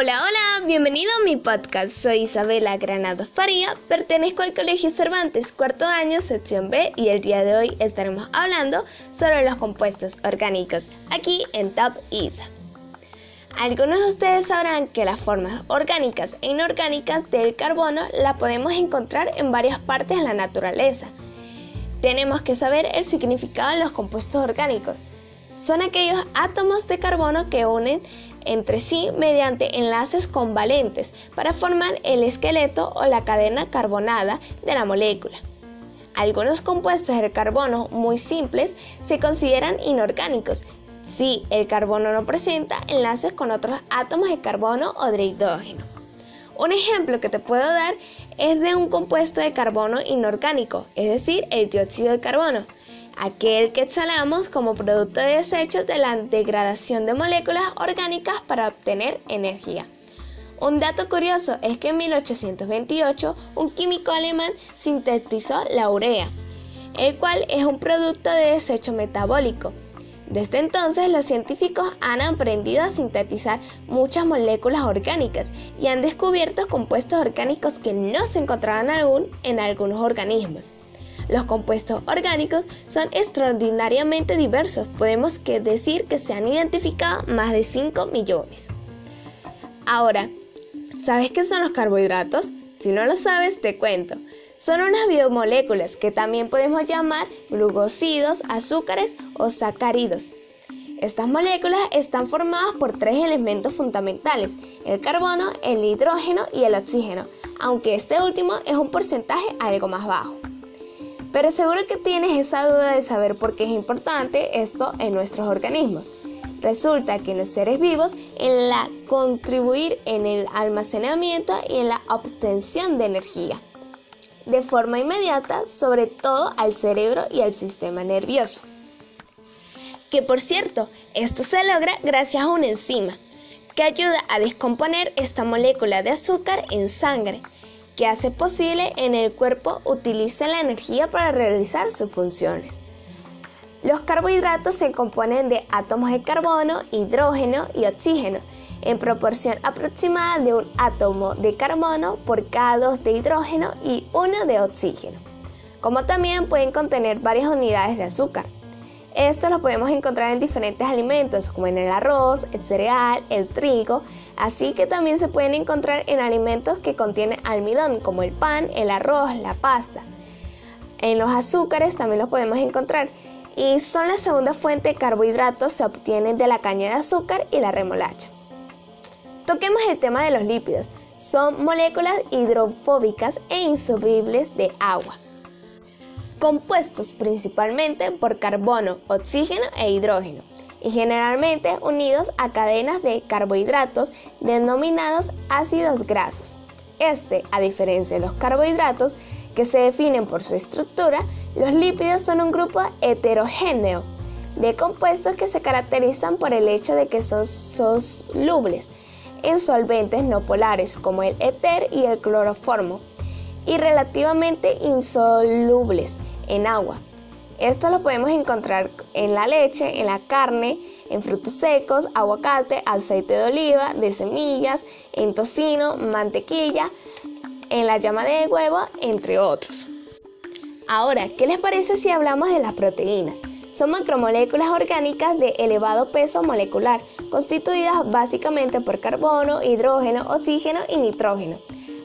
Hola, hola, bienvenido a mi podcast. Soy Isabela Granado Faría, pertenezco al Colegio Cervantes, cuarto año, sección B, y el día de hoy estaremos hablando sobre los compuestos orgánicos, aquí en Top ISA. Algunos de ustedes sabrán que las formas orgánicas e inorgánicas del carbono la podemos encontrar en varias partes de la naturaleza. Tenemos que saber el significado de los compuestos orgánicos. Son aquellos átomos de carbono que unen entre sí mediante enlaces convalentes para formar el esqueleto o la cadena carbonada de la molécula. Algunos compuestos del carbono muy simples se consideran inorgánicos si el carbono no presenta enlaces con otros átomos de carbono o de hidrógeno. Un ejemplo que te puedo dar es de un compuesto de carbono inorgánico, es decir, el dióxido de carbono aquel que exhalamos como producto de desechos de la degradación de moléculas orgánicas para obtener energía. Un dato curioso es que en 1828 un químico alemán sintetizó la urea, el cual es un producto de desecho metabólico. Desde entonces los científicos han aprendido a sintetizar muchas moléculas orgánicas y han descubierto compuestos orgánicos que no se encontraban aún en algunos organismos. Los compuestos orgánicos son extraordinariamente diversos. Podemos decir que se han identificado más de 5 millones. Ahora, ¿sabes qué son los carbohidratos? Si no lo sabes, te cuento. Son unas biomoléculas que también podemos llamar glucósidos, azúcares o sacáridos. Estas moléculas están formadas por tres elementos fundamentales, el carbono, el hidrógeno y el oxígeno, aunque este último es un porcentaje algo más bajo. Pero seguro que tienes esa duda de saber por qué es importante esto en nuestros organismos. Resulta que los seres vivos en la contribuir en el almacenamiento y en la obtención de energía de forma inmediata, sobre todo al cerebro y al sistema nervioso. Que por cierto, esto se logra gracias a una enzima que ayuda a descomponer esta molécula de azúcar en sangre que hace posible en el cuerpo utilice la energía para realizar sus funciones. Los carbohidratos se componen de átomos de carbono, hidrógeno y oxígeno, en proporción aproximada de un átomo de carbono por cada dos de hidrógeno y uno de oxígeno, como también pueden contener varias unidades de azúcar. Esto lo podemos encontrar en diferentes alimentos como en el arroz, el cereal, el trigo, Así que también se pueden encontrar en alimentos que contienen almidón, como el pan, el arroz, la pasta. En los azúcares también los podemos encontrar y son la segunda fuente de carbohidratos, se obtienen de la caña de azúcar y la remolacha. Toquemos el tema de los lípidos. Son moléculas hidrofóbicas e insolubles de agua, compuestos principalmente por carbono, oxígeno e hidrógeno y generalmente unidos a cadenas de carbohidratos denominados ácidos grasos. Este, a diferencia de los carbohidratos, que se definen por su estructura, los lípidos son un grupo heterogéneo de compuestos que se caracterizan por el hecho de que son solubles en solventes no polares como el éter y el cloroformo y relativamente insolubles en agua. Esto lo podemos encontrar en la leche, en la carne, en frutos secos, aguacate, aceite de oliva, de semillas, en tocino, mantequilla, en la llama de huevo, entre otros. Ahora, ¿qué les parece si hablamos de las proteínas? Son macromoléculas orgánicas de elevado peso molecular, constituidas básicamente por carbono, hidrógeno, oxígeno y nitrógeno,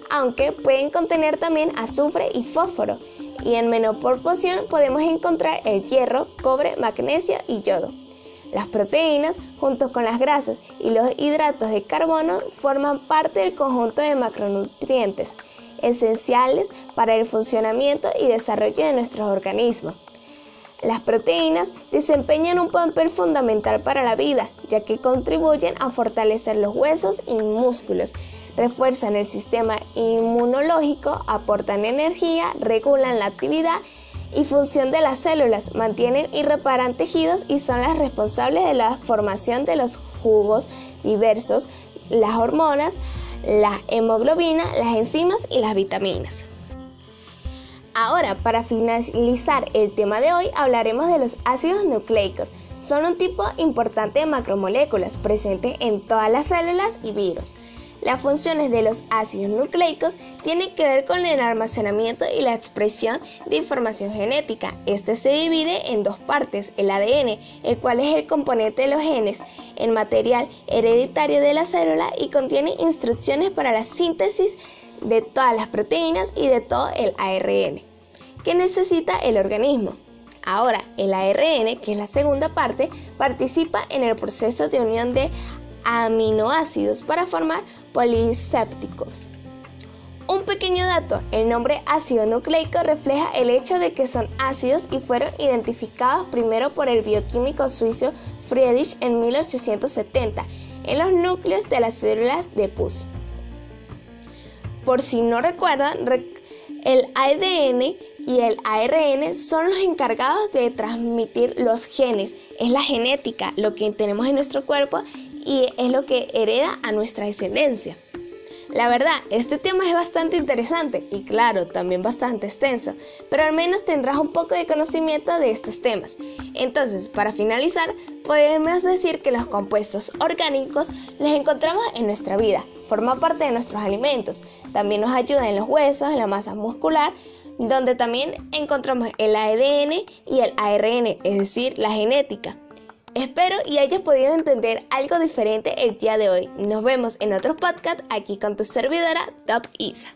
aunque pueden contener también azufre y fósforo, y en menor proporción podemos encontrar el hierro, cobre, magnesio y yodo. Las proteínas, junto con las grasas y los hidratos de carbono, forman parte del conjunto de macronutrientes esenciales para el funcionamiento y desarrollo de nuestros organismos. Las proteínas desempeñan un papel fundamental para la vida, ya que contribuyen a fortalecer los huesos y músculos, refuerzan el sistema inmunológico, aportan energía, regulan la actividad y función de las células, mantienen y reparan tejidos y son las responsables de la formación de los jugos diversos, las hormonas, la hemoglobina, las enzimas y las vitaminas. Ahora, para finalizar el tema de hoy, hablaremos de los ácidos nucleicos. Son un tipo importante de macromoléculas presente en todas las células y virus. Las funciones de los ácidos nucleicos tienen que ver con el almacenamiento y la expresión de información genética. Este se divide en dos partes, el ADN, el cual es el componente de los genes, el material hereditario de la célula y contiene instrucciones para la síntesis de todas las proteínas y de todo el ARN que necesita el organismo. Ahora, el ARN, que es la segunda parte, participa en el proceso de unión de aminoácidos para formar polisépticos. Un pequeño dato, el nombre ácido nucleico refleja el hecho de que son ácidos y fueron identificados primero por el bioquímico suizo Friedrich en 1870 en los núcleos de las células de pus. Por si no recuerdan, el ADN y el ARN son los encargados de transmitir los genes. Es la genética, lo que tenemos en nuestro cuerpo y es lo que hereda a nuestra descendencia. La verdad, este tema es bastante interesante y claro, también bastante extenso, pero al menos tendrás un poco de conocimiento de estos temas. Entonces, para finalizar, podemos decir que los compuestos orgánicos los encontramos en nuestra vida, forman parte de nuestros alimentos, también nos ayudan en los huesos, en la masa muscular, donde también encontramos el ADN y el ARN, es decir, la genética. Espero y hayas podido entender algo diferente el día de hoy. Nos vemos en otro podcast aquí con tu servidora Top Isa.